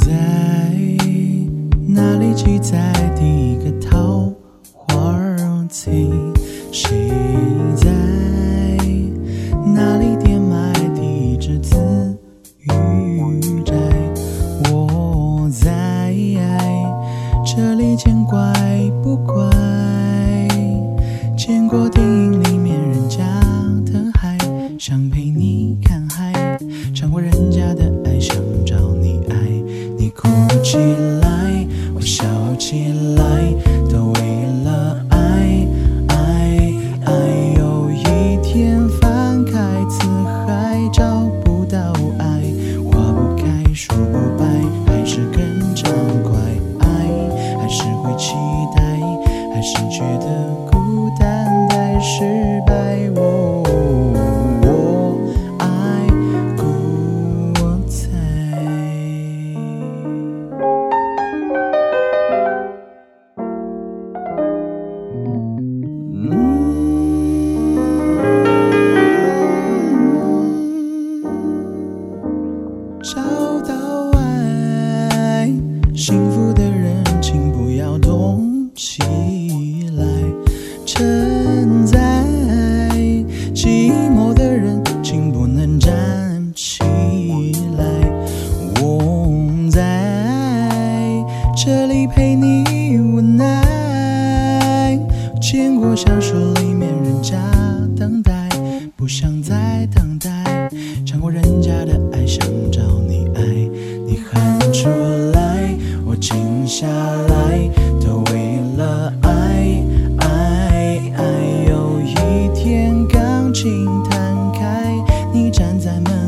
在哪里记载第一个桃花期？谁在哪里点埋第一只紫玉钗？我在这里见怪不怪？见过电影里面人家的海，想陪你看海，尝过人家的爱，想找。起来，我笑起来，都为了爱，爱，爱。有一天翻开辞海，找不到爱，花不开，树不白，还是更畅快。爱，还是会期待，还是觉得孤单太失败。等待，不想再等待，尝过人家的爱，想找你爱，你喊出来，我静下来，都为了爱，爱，爱。有一天钢琴弹开，你站在门